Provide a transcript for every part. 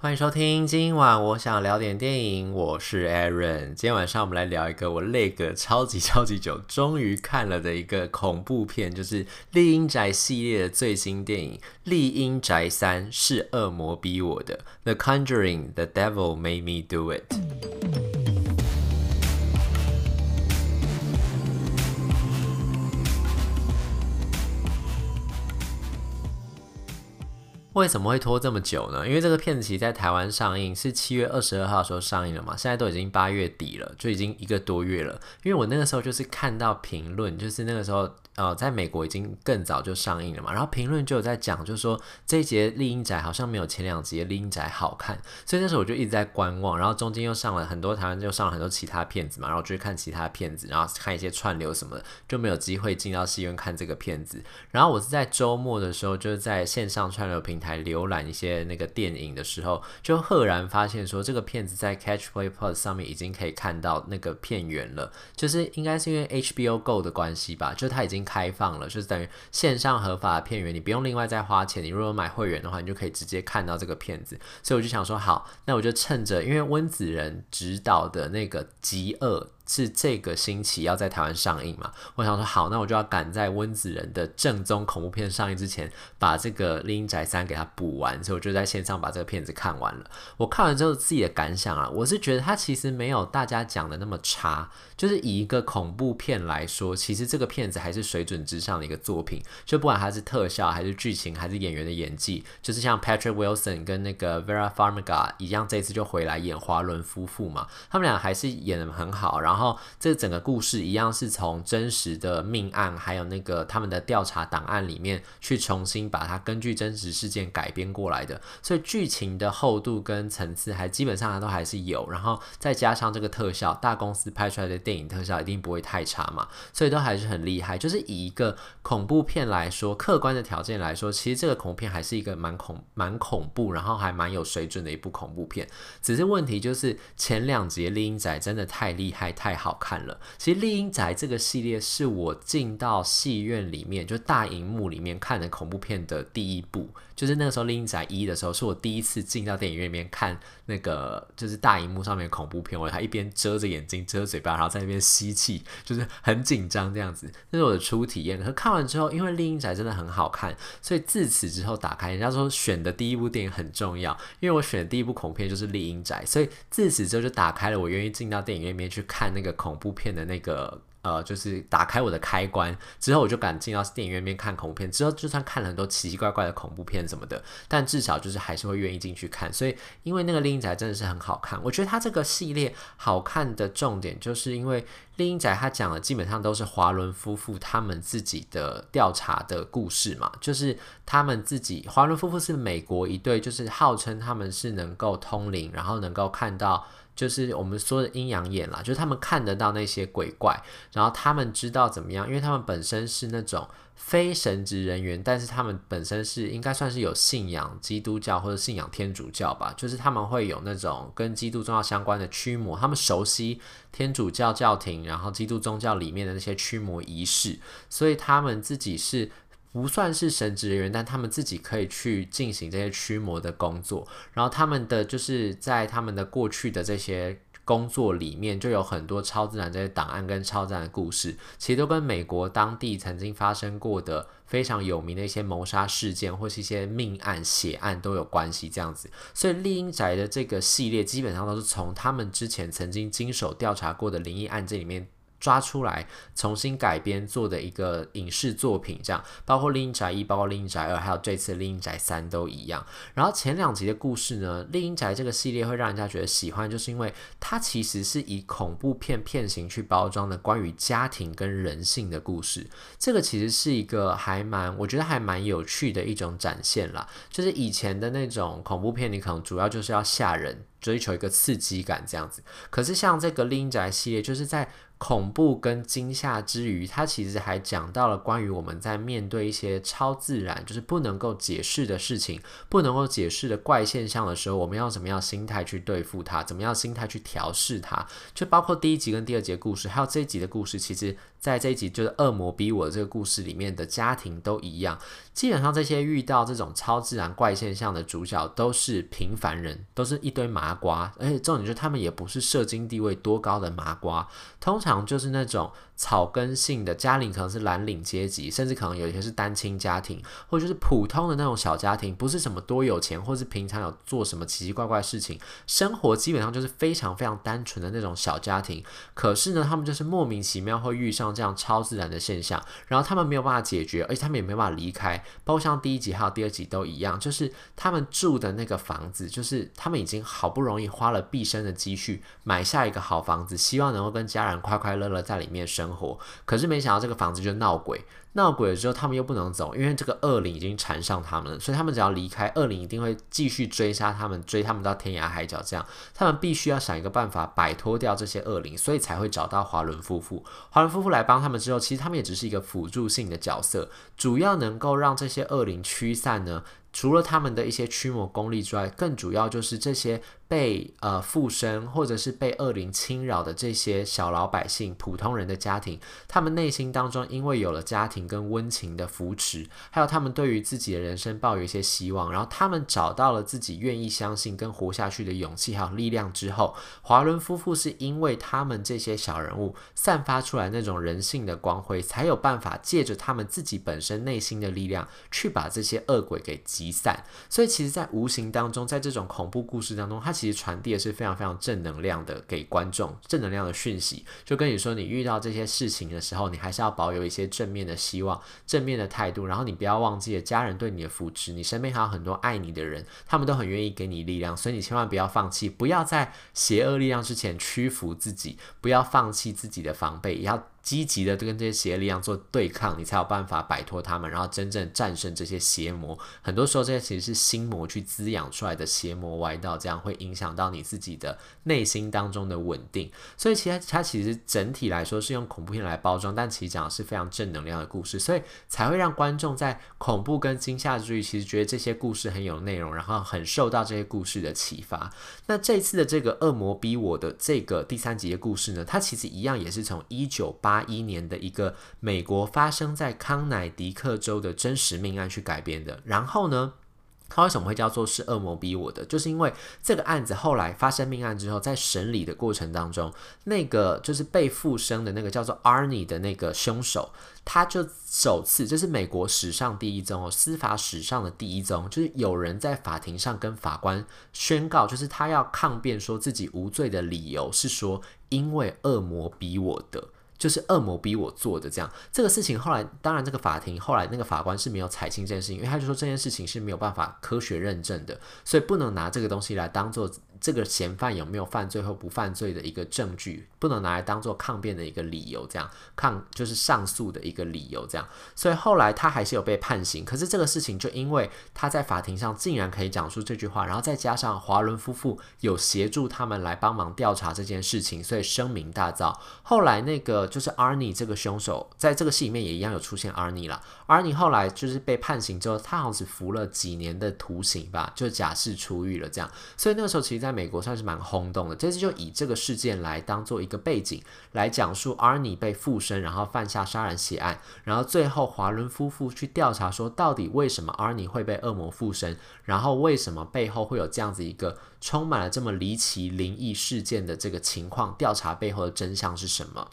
欢迎收听，今晚我想聊点电影，我是 Aaron。今天晚上我们来聊一个我累个超级超级久，终于看了的一个恐怖片，就是《厉阴宅》系列的最新电影《厉阴宅三》，是恶魔逼我的，《The Conjuring》，The Devil Made Me Do It。为什么会拖这么久呢？因为这个片子其实在台湾上映是七月二十二号的时候上映了嘛，现在都已经八月底了，就已经一个多月了。因为我那个时候就是看到评论，就是那个时候。呃，在美国已经更早就上映了嘛，然后评论就有在讲，就是说这一集《厉阴宅》好像没有前两集的《厉阴宅》好看，所以那时候我就一直在观望，然后中间又上了很多台湾就上了很多其他片子嘛，然后就去看其他片子，然后看一些串流什么的，就没有机会进到戏院看这个片子。然后我是在周末的时候，就是在线上串流平台浏览一些那个电影的时候，就赫然发现说这个片子在 Catch Play Plus 上面已经可以看到那个片源了，就是应该是因为 HBO Go 的关系吧，就它已经。开放了，就是等于线上合法的片源，你不用另外再花钱。你如果买会员的话，你就可以直接看到这个片子。所以我就想说，好，那我就趁着，因为温子仁执导的那个《极恶》。是这个星期要在台湾上映嘛？我想说好，那我就要赶在温子仁的正宗恐怖片上映之前，把这个《拎宅三》给它补完。所以我就在线上把这个片子看完了。我看完之后自己的感想啊，我是觉得它其实没有大家讲的那么差。就是以一个恐怖片来说，其实这个片子还是水准之上的一个作品。就不管它是特效，还是剧情，还是演员的演技，就是像 Patrick Wilson 跟那个 Vera Farmiga 一样，这次就回来演华伦夫妇嘛，他们俩还是演得很好。然后然后，这整个故事一样是从真实的命案，还有那个他们的调查档案里面去重新把它根据真实事件改编过来的，所以剧情的厚度跟层次还基本上它都还是有。然后再加上这个特效，大公司拍出来的电影特效一定不会太差嘛，所以都还是很厉害。就是以一个恐怖片来说，客观的条件来说，其实这个恐怖片还是一个蛮恐蛮恐怖，然后还蛮有水准的一部恐怖片。只是问题就是前两集《厉阴宅》真的太厉害太。太好看了！其实《厉阴宅》这个系列是我进到戏院里面，就大荧幕里面看的恐怖片的第一部。就是那个时候《厉阴宅一》的时候，是我第一次进到电影院里面看那个就是大荧幕上面恐怖片。我还一边遮着眼睛、遮嘴巴，然后在那边吸气，就是很紧张这样子。那是我的初体验。可看完之后，因为《厉阴宅》真的很好看，所以自此之后打开，人家说选的第一部电影很重要，因为我选的第一部恐怖片就是《厉阴宅》，所以自此之后就打开了我愿意进到电影院里面去看。那个恐怖片的那个呃，就是打开我的开关之后，我就敢进到电影院面看恐怖片。之后就算看了很多奇奇怪怪的恐怖片什么的，但至少就是还是会愿意进去看。所以，因为那个《厉阴宅》真的是很好看，我觉得它这个系列好看的重点，就是因为《厉阴宅》它讲的基本上都是华伦夫妇他们自己的调查的故事嘛，就是他们自己华伦夫妇是美国一对，就是号称他们是能够通灵，然后能够看到。就是我们说的阴阳眼啦，就是他们看得到那些鬼怪，然后他们知道怎么样，因为他们本身是那种非神职人员，但是他们本身是应该算是有信仰基督教或者信仰天主教吧，就是他们会有那种跟基督宗教相关的驱魔，他们熟悉天主教教廷，然后基督宗教里面的那些驱魔仪式，所以他们自己是。不算是神职人员，但他们自己可以去进行这些驱魔的工作。然后他们的就是在他们的过去的这些工作里面，就有很多超自然这些档案跟超自然的故事，其实都跟美国当地曾经发生过的非常有名的一些谋杀事件或是一些命案血案都有关系。这样子，所以丽英宅的这个系列基本上都是从他们之前曾经经手调查过的灵异案件里面。抓出来重新改编做的一个影视作品，这样包括《厉阴宅一》、包括《厉阴宅二》，还有这次《厉阴宅三》都一样。然后前两集的故事呢，《厉阴宅》这个系列会让人家觉得喜欢，就是因为它其实是以恐怖片片型去包装的关于家庭跟人性的故事。这个其实是一个还蛮，我觉得还蛮有趣的一种展现啦。就是以前的那种恐怖片，你可能主要就是要吓人，追求一个刺激感这样子。可是像这个《拎宅》系列，就是在恐怖跟惊吓之余，它其实还讲到了关于我们在面对一些超自然，就是不能够解释的事情，不能够解释的怪现象的时候，我们要怎么样心态去对付它，怎么样心态去调试它。就包括第一集跟第二集的故事，还有这一集的故事，其实在这一集就是恶魔逼我这个故事里面的家庭都一样，基本上这些遇到这种超自然怪现象的主角都是平凡人，都是一堆麻瓜，而且重点就是他们也不是社经地位多高的麻瓜，通常就是那种。草根性的家庭可能是蓝领阶级，甚至可能有一些是单亲家庭，或者就是普通的那种小家庭，不是什么多有钱，或是平常有做什么奇奇怪怪的事情，生活基本上就是非常非常单纯的那种小家庭。可是呢，他们就是莫名其妙会遇上这样超自然的现象，然后他们没有办法解决，而且他们也没办法离开。包括像第一集还有第二集都一样，就是他们住的那个房子，就是他们已经好不容易花了毕生的积蓄买下一个好房子，希望能够跟家人快快乐乐在里面生。生活，可是没想到这个房子就闹鬼，闹鬼了之后他们又不能走，因为这个恶灵已经缠上他们了，所以他们只要离开，恶灵一定会继续追杀他们，追他们到天涯海角。这样，他们必须要想一个办法摆脱掉这些恶灵，所以才会找到华伦夫妇。华伦夫妇来帮他们之后，其实他们也只是一个辅助性的角色，主要能够让这些恶灵驱散呢。除了他们的一些驱魔功力之外，更主要就是这些被呃附身或者是被恶灵侵扰的这些小老百姓、普通人的家庭，他们内心当中因为有了家庭跟温情的扶持，还有他们对于自己的人生抱有一些希望，然后他们找到了自己愿意相信跟活下去的勇气还有力量之后，华伦夫妇是因为他们这些小人物散发出来那种人性的光辉，才有办法借着他们自己本身内心的力量，去把这些恶鬼给击散，所以其实，在无形当中，在这种恐怖故事当中，它其实传递的是非常非常正能量的给观众，正能量的讯息。就跟你说，你遇到这些事情的时候，你还是要保有一些正面的希望、正面的态度，然后你不要忘记了家人对你的扶持，你身边还有很多爱你的人，他们都很愿意给你力量，所以你千万不要放弃，不要在邪恶力量之前屈服自己，不要放弃自己的防备，也要。积极的跟这些邪力量做对抗，你才有办法摆脱他们，然后真正战胜这些邪魔。很多时候，这些其实是心魔去滋养出来的邪魔歪道，这样会影响到你自己的内心当中的稳定。所以，其实它其实整体来说是用恐怖片来包装，但其实讲的是非常正能量的故事，所以才会让观众在恐怖跟惊吓之余，其实觉得这些故事很有内容，然后很受到这些故事的启发。那这次的这个恶魔逼我的这个第三集的故事呢，它其实一样也是从一九八。八一年的一个美国发生在康乃狄克州的真实命案去改编的。然后呢，它为什么会叫做是恶魔逼我的？就是因为这个案子后来发生命案之后，在审理的过程当中，那个就是被附身的那个叫做 Arnie 的那个凶手，他就首次，这是美国史上第一宗哦，司法史上的第一宗，就是有人在法庭上跟法官宣告，就是他要抗辩说自己无罪的理由是说，因为恶魔逼我的。就是恶魔逼我做的这样，这个事情后来，当然这个法庭后来那个法官是没有采信这件事情，因为他就说这件事情是没有办法科学认证的，所以不能拿这个东西来当做。这个嫌犯有没有犯罪或不犯罪的一个证据，不能拿来当做抗辩的一个理由，这样抗就是上诉的一个理由，这样。所以后来他还是有被判刑，可是这个事情就因为他在法庭上竟然可以讲出这句话，然后再加上华伦夫妇有协助他们来帮忙调查这件事情，所以声名大噪。后来那个就是 Arnie 这个凶手，在这个戏里面也一样有出现 Arnie 啦。Arnie 后来就是被判刑之后，他好像只服了几年的徒刑吧，就假释出狱了，这样。所以那个时候其实在。在美国算是蛮轰动的，这次就以这个事件来当做一个背景，来讲述阿尼被附身，然后犯下杀人血案，然后最后华伦夫妇去调查说，到底为什么阿尼会被恶魔附身，然后为什么背后会有这样子一个充满了这么离奇灵异事件的这个情况，调查背后的真相是什么？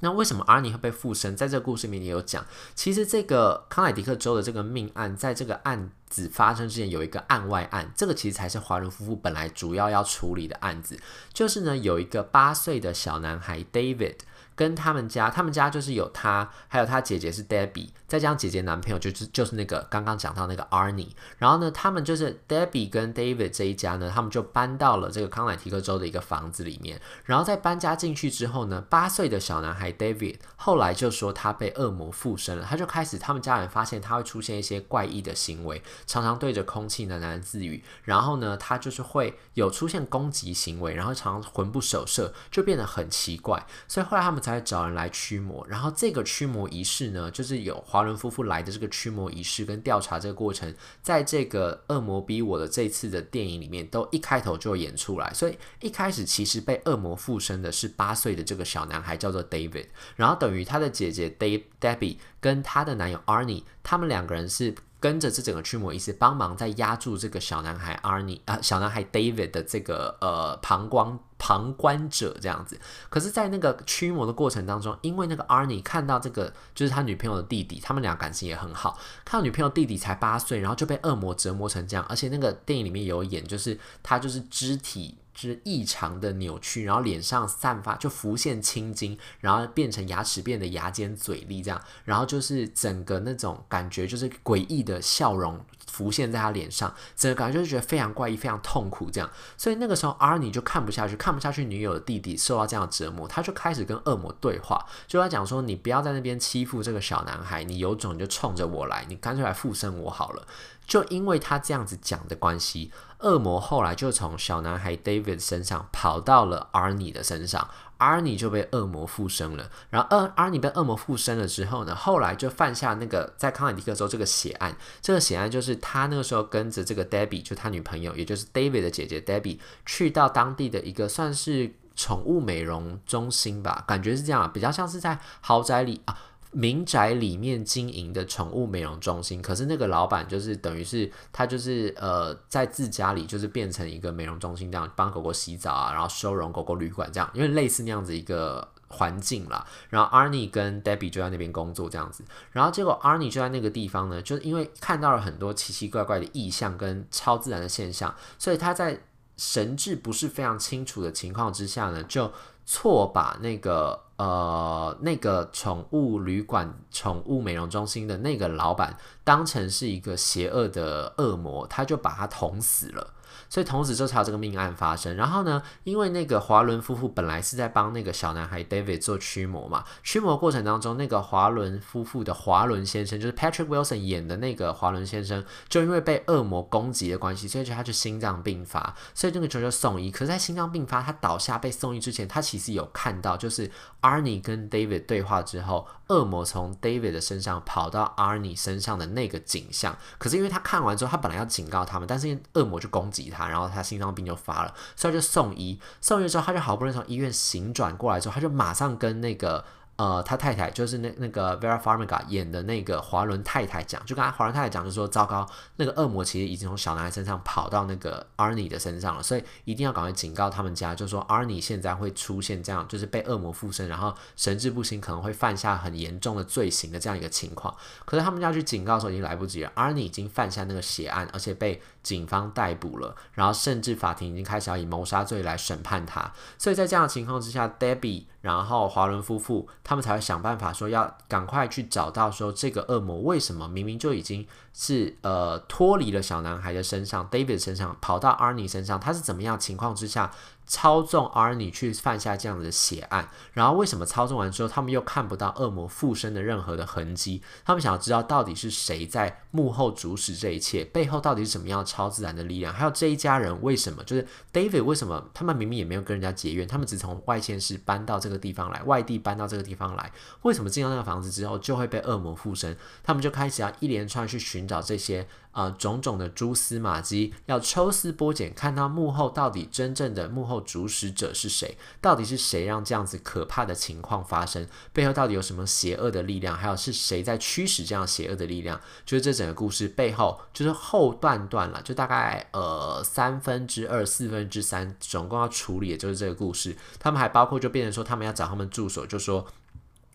那为什么阿尼会被附身？在这个故事里面也有讲，其实这个康乃迪克州的这个命案，在这个案子发生之前有一个案外案，这个其实才是华伦夫妇本来主要要处理的案子，就是呢有一个八岁的小男孩 David。跟他们家，他们家就是有他，还有他姐姐是 Debbie，再加上姐姐男朋友就是就是那个刚刚讲到那个 Arnie，然后呢，他们就是 Debbie 跟 David 这一家呢，他们就搬到了这个康乃狄克州的一个房子里面，然后在搬家进去之后呢，八岁的小男孩 David 后来就说他被恶魔附身了，他就开始他们家人发现他会出现一些怪异的行为，常常对着空气喃喃自语，然后呢，他就是会有出现攻击行为，然后常常魂不守舍，就变得很奇怪，所以后来他们。会找人来驱魔。然后这个驱魔仪式呢，就是有华伦夫妇来的这个驱魔仪式跟调查这个过程，在这个恶魔逼我的这次的电影里面，都一开头就演出来。所以一开始其实被恶魔附身的是八岁的这个小男孩，叫做 David。然后等于他的姐姐 Deb Debbie 跟他的男友 Arnie，他们两个人是。跟着这整个驱魔仪式，帮忙在压住这个小男孩 Arnie 啊，小男孩 David 的这个呃膀胱旁观者这样子。可是，在那个驱魔的过程当中，因为那个 Arnie 看到这个就是他女朋友的弟弟，他们俩感情也很好，看到女朋友弟弟才八岁，然后就被恶魔折磨成这样，而且那个电影里面有演，就是他就是肢体。是异常的扭曲，然后脸上散发就浮现青筋，然后变成牙齿变得牙尖嘴利这样，然后就是整个那种感觉就是诡异的笑容浮现在他脸上，整个感觉就是觉得非常怪异、非常痛苦这样。所以那个时候 rn 就看不下去，看不下去女友的弟弟受到这样的折磨，他就开始跟恶魔对话，就他讲说：“你不要在那边欺负这个小男孩，你有种就冲着我来，你干脆来附身我好了。”就因为他这样子讲的关系，恶魔后来就从小男孩 David 身上跑到了 Arnie 的身上阿尼就被恶魔附身了。然后阿阿尼被恶魔附身了之后呢，后来就犯下那个在康乃狄克州这个血案。这个血案就是他那个时候跟着这个 Debbie，就他女朋友，也就是 David 的姐姐 Debbie，去到当地的一个算是宠物美容中心吧，感觉是这样，比较像是在豪宅里啊。民宅里面经营的宠物美容中心，可是那个老板就是等于是他就是呃在自家里就是变成一个美容中心这样，帮狗狗洗澡啊，然后收容狗狗旅馆这样，因为类似那样子一个环境啦。然后 Arnie 跟 Debbie 就在那边工作这样子，然后结果 Arnie 就在那个地方呢，就是因为看到了很多奇奇怪怪的异象跟超自然的现象，所以他在神志不是非常清楚的情况之下呢，就错把那个。呃，那个宠物旅馆、宠物美容中心的那个老板当成是一个邪恶的恶魔，他就把他捅死了。所以同时就才有这个命案发生。然后呢，因为那个华伦夫妇本来是在帮那个小男孩 David 做驱魔嘛，驱魔过程当中，那个华伦夫妇的华伦先生，就是 Patrick Wilson 演的那个华伦先生，就因为被恶魔攻击的关系，所以就他就心脏病发，所以这个球就送医。可是，在心脏病发，他倒下被送医之前，他其实有看到，就是 Arnie 跟 David 对话之后，恶魔从 David 的身上跑到 Arnie 身上的那个景象。可是因为他看完之后，他本来要警告他们，但是恶魔就攻击他。然后他心脏病就发了，所以就送医。送医之后，他就好不容易从医院醒转过来之后，他就马上跟那个。呃，他太太就是那那个 Vera Farmiga 演的那个华伦太太讲，就跟他华伦太太讲，就说糟糕，那个恶魔其实已经从小男孩身上跑到那个 Arnie 的身上了，所以一定要赶快警告他们家，就说 Arnie 现在会出现这样，就是被恶魔附身，然后神志不清，可能会犯下很严重的罪行的这样一个情况。可是他们家去警告的时候已经来不及了，Arnie 已经犯下那个血案，而且被警方逮捕了，然后甚至法庭已经开始要以谋杀罪来审判他。所以在这样的情况之下，Debbie。然后华伦夫妇他们才会想办法说要赶快去找到说这个恶魔为什么明明就已经是呃脱离了小男孩的身上，David 身上跑到 Arnie 身上，他是怎么样情况之下？操纵 Arnie 去犯下这样的血案，然后为什么操纵完之后，他们又看不到恶魔附身的任何的痕迹？他们想要知道到底是谁在幕后主使这一切，背后到底是什么样超自然的力量？还有这一家人为什么，就是 David 为什么他们明明也没有跟人家结怨，他们只从外县市搬到这个地方来，外地搬到这个地方来，为什么进到那个房子之后就会被恶魔附身？他们就开始要一连串去寻找这些。啊、种种的蛛丝马迹，要抽丝剥茧，看到幕后到底真正的幕后主使者是谁？到底是谁让这样子可怕的情况发生？背后到底有什么邪恶的力量？还有是谁在驱使这样邪恶的力量？就是这整个故事背后，就是后半段了，就大概呃三分之二、四分之三，总共要处理的就是这个故事。他们还包括就变成说，他们要找他们助手，就说，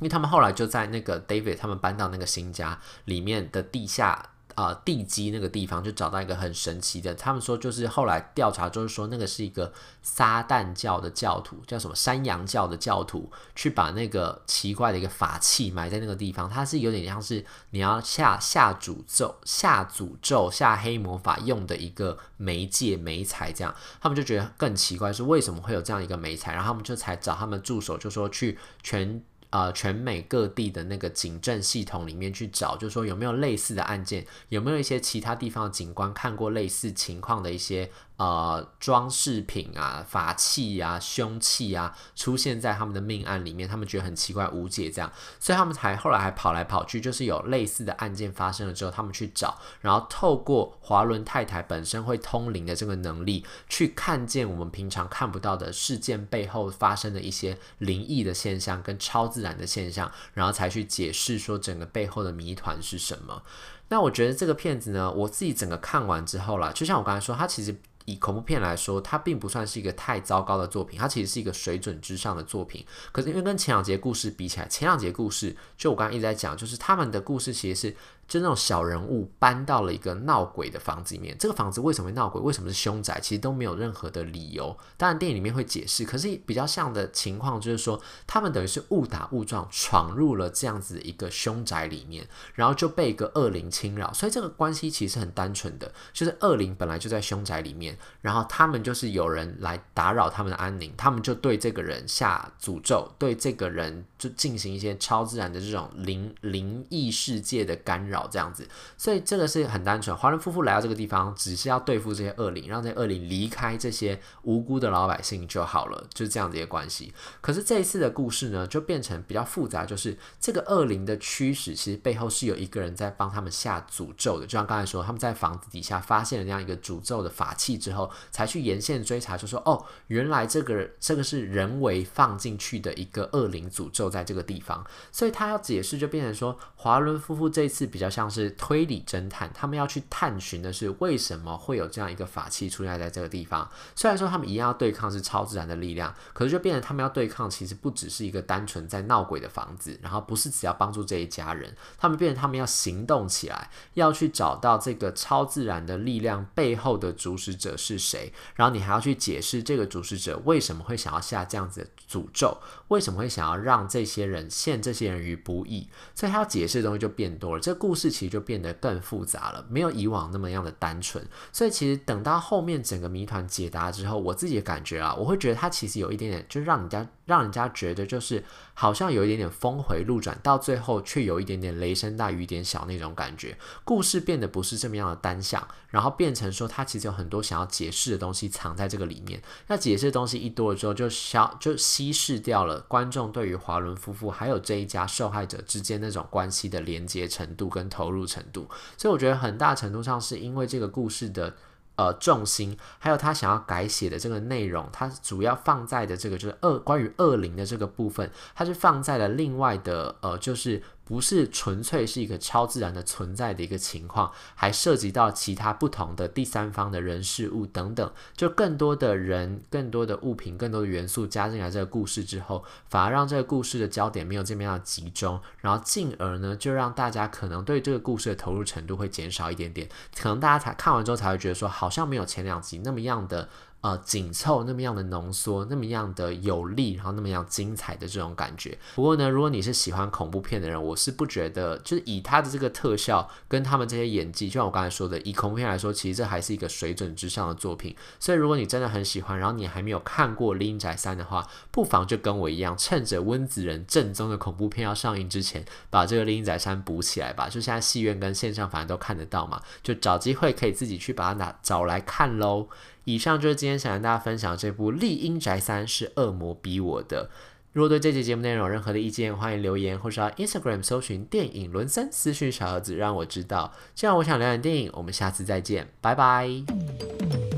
因为他们后来就在那个 David 他们搬到那个新家里面的地下。啊、呃，地基那个地方就找到一个很神奇的，他们说就是后来调查就是说那个是一个撒旦教的教徒，叫什么山羊教的教徒，去把那个奇怪的一个法器埋在那个地方，它是有点像是你要下下诅咒、下诅咒、下黑魔法用的一个媒介媒材，这样他们就觉得更奇怪，是为什么会有这样一个媒材，然后他们就才找他们助手，就说去全。呃，全美各地的那个警政系统里面去找，就说有没有类似的案件，有没有一些其他地方的警官看过类似情况的一些呃装饰品啊、法器啊、凶器啊出现在他们的命案里面，他们觉得很奇怪无解，这样，所以他们才后来还跑来跑去，就是有类似的案件发生了之后，他们去找，然后透过华伦太太本身会通灵的这个能力，去看见我们平常看不到的事件背后发生的一些灵异的现象跟超自然的现象，然后才去解释说整个背后的谜团是什么。那我觉得这个片子呢，我自己整个看完之后啦，就像我刚才说，它其实。以恐怖片来说，它并不算是一个太糟糕的作品，它其实是一个水准之上的作品。可是因为跟前两节故事比起来，前两节故事就我刚刚一直在讲，就是他们的故事其实是。就那种小人物搬到了一个闹鬼的房子里面，这个房子为什么会闹鬼？为什么是凶宅？其实都没有任何的理由。当然电影里面会解释，可是比较像的情况就是说，他们等于是误打误撞闯入了这样子一个凶宅里面，然后就被一个恶灵侵扰。所以这个关系其实很单纯的，就是恶灵本来就在凶宅里面，然后他们就是有人来打扰他们的安宁，他们就对这个人下诅咒，对这个人就进行一些超自然的这种灵灵异世界的干扰。这样子，所以这个是很单纯。华伦夫妇来到这个地方，只是要对付这些恶灵，让这些恶灵离开这些无辜的老百姓就好了，就是这样子一个关系。可是这一次的故事呢，就变成比较复杂，就是这个恶灵的驱使，其实背后是有一个人在帮他们下诅咒的。就像刚才说，他们在房子底下发现了这样一个诅咒的法器之后，才去沿线追查，就说哦，原来这个这个是人为放进去的一个恶灵诅咒在这个地方。所以他要解释，就变成说，华伦夫妇这一次比较像。像是推理侦探，他们要去探寻的是为什么会有这样一个法器出现在这个地方。虽然说他们一样要对抗是超自然的力量，可是就变成他们要对抗，其实不只是一个单纯在闹鬼的房子，然后不是只要帮助这一家人，他们变成他们要行动起来，要去找到这个超自然的力量背后的主使者是谁，然后你还要去解释这个主使者为什么会想要下这样子的诅咒，为什么会想要让这些人陷这些人于不义，所以他要解释的东西就变多了。这个故事。其实就变得更复杂了，没有以往那么样的单纯。所以其实等到后面整个谜团解答之后，我自己的感觉啊，我会觉得它其实有一点点，就让人家让人家觉得就是好像有一点点峰回路转，到最后却有一点点雷声大雨点小那种感觉。故事变得不是这么样的单向，然后变成说它其实有很多想要解释的东西藏在这个里面。那解释的东西一多了之后，就消就稀释掉了观众对于华伦夫妇还有这一家受害者之间那种关系的连接程度跟投入程度，所以我觉得很大程度上是因为这个故事的呃重心，还有他想要改写的这个内容，它主要放在的这个就是恶关于恶灵的这个部分，它是放在了另外的呃就是。不是纯粹是一个超自然的存在的一个情况，还涉及到其他不同的第三方的人事物等等，就更多的人、更多的物品、更多的元素加进来这个故事之后，反而让这个故事的焦点没有这么样集中，然后进而呢，就让大家可能对这个故事的投入程度会减少一点点，可能大家才看完之后才会觉得说，好像没有前两集那么样的。呃，紧凑那么样的浓缩，那么样的有力，然后那么样精彩的这种感觉。不过呢，如果你是喜欢恐怖片的人，我是不觉得，就是以他的这个特效跟他们这些演技，就像我刚才说的，以恐怖片来说，其实这还是一个水准之上的作品。所以，如果你真的很喜欢，然后你还没有看过《厉阴宅三》的话，不妨就跟我一样，趁着温子仁正宗的恐怖片要上映之前，把这个《厉阴宅三》补起来吧。就现在戏院跟线上反正都看得到嘛，就找机会可以自己去把它拿找来看喽。以上就是今天想跟大家分享这部《丽英宅三》是恶魔逼我的。如果对这期节目内容有任何的意见，欢迎留言或是到 Instagram 搜寻电影伦森私讯小盒子让我知道。这样我想聊点电影，我们下次再见，拜拜。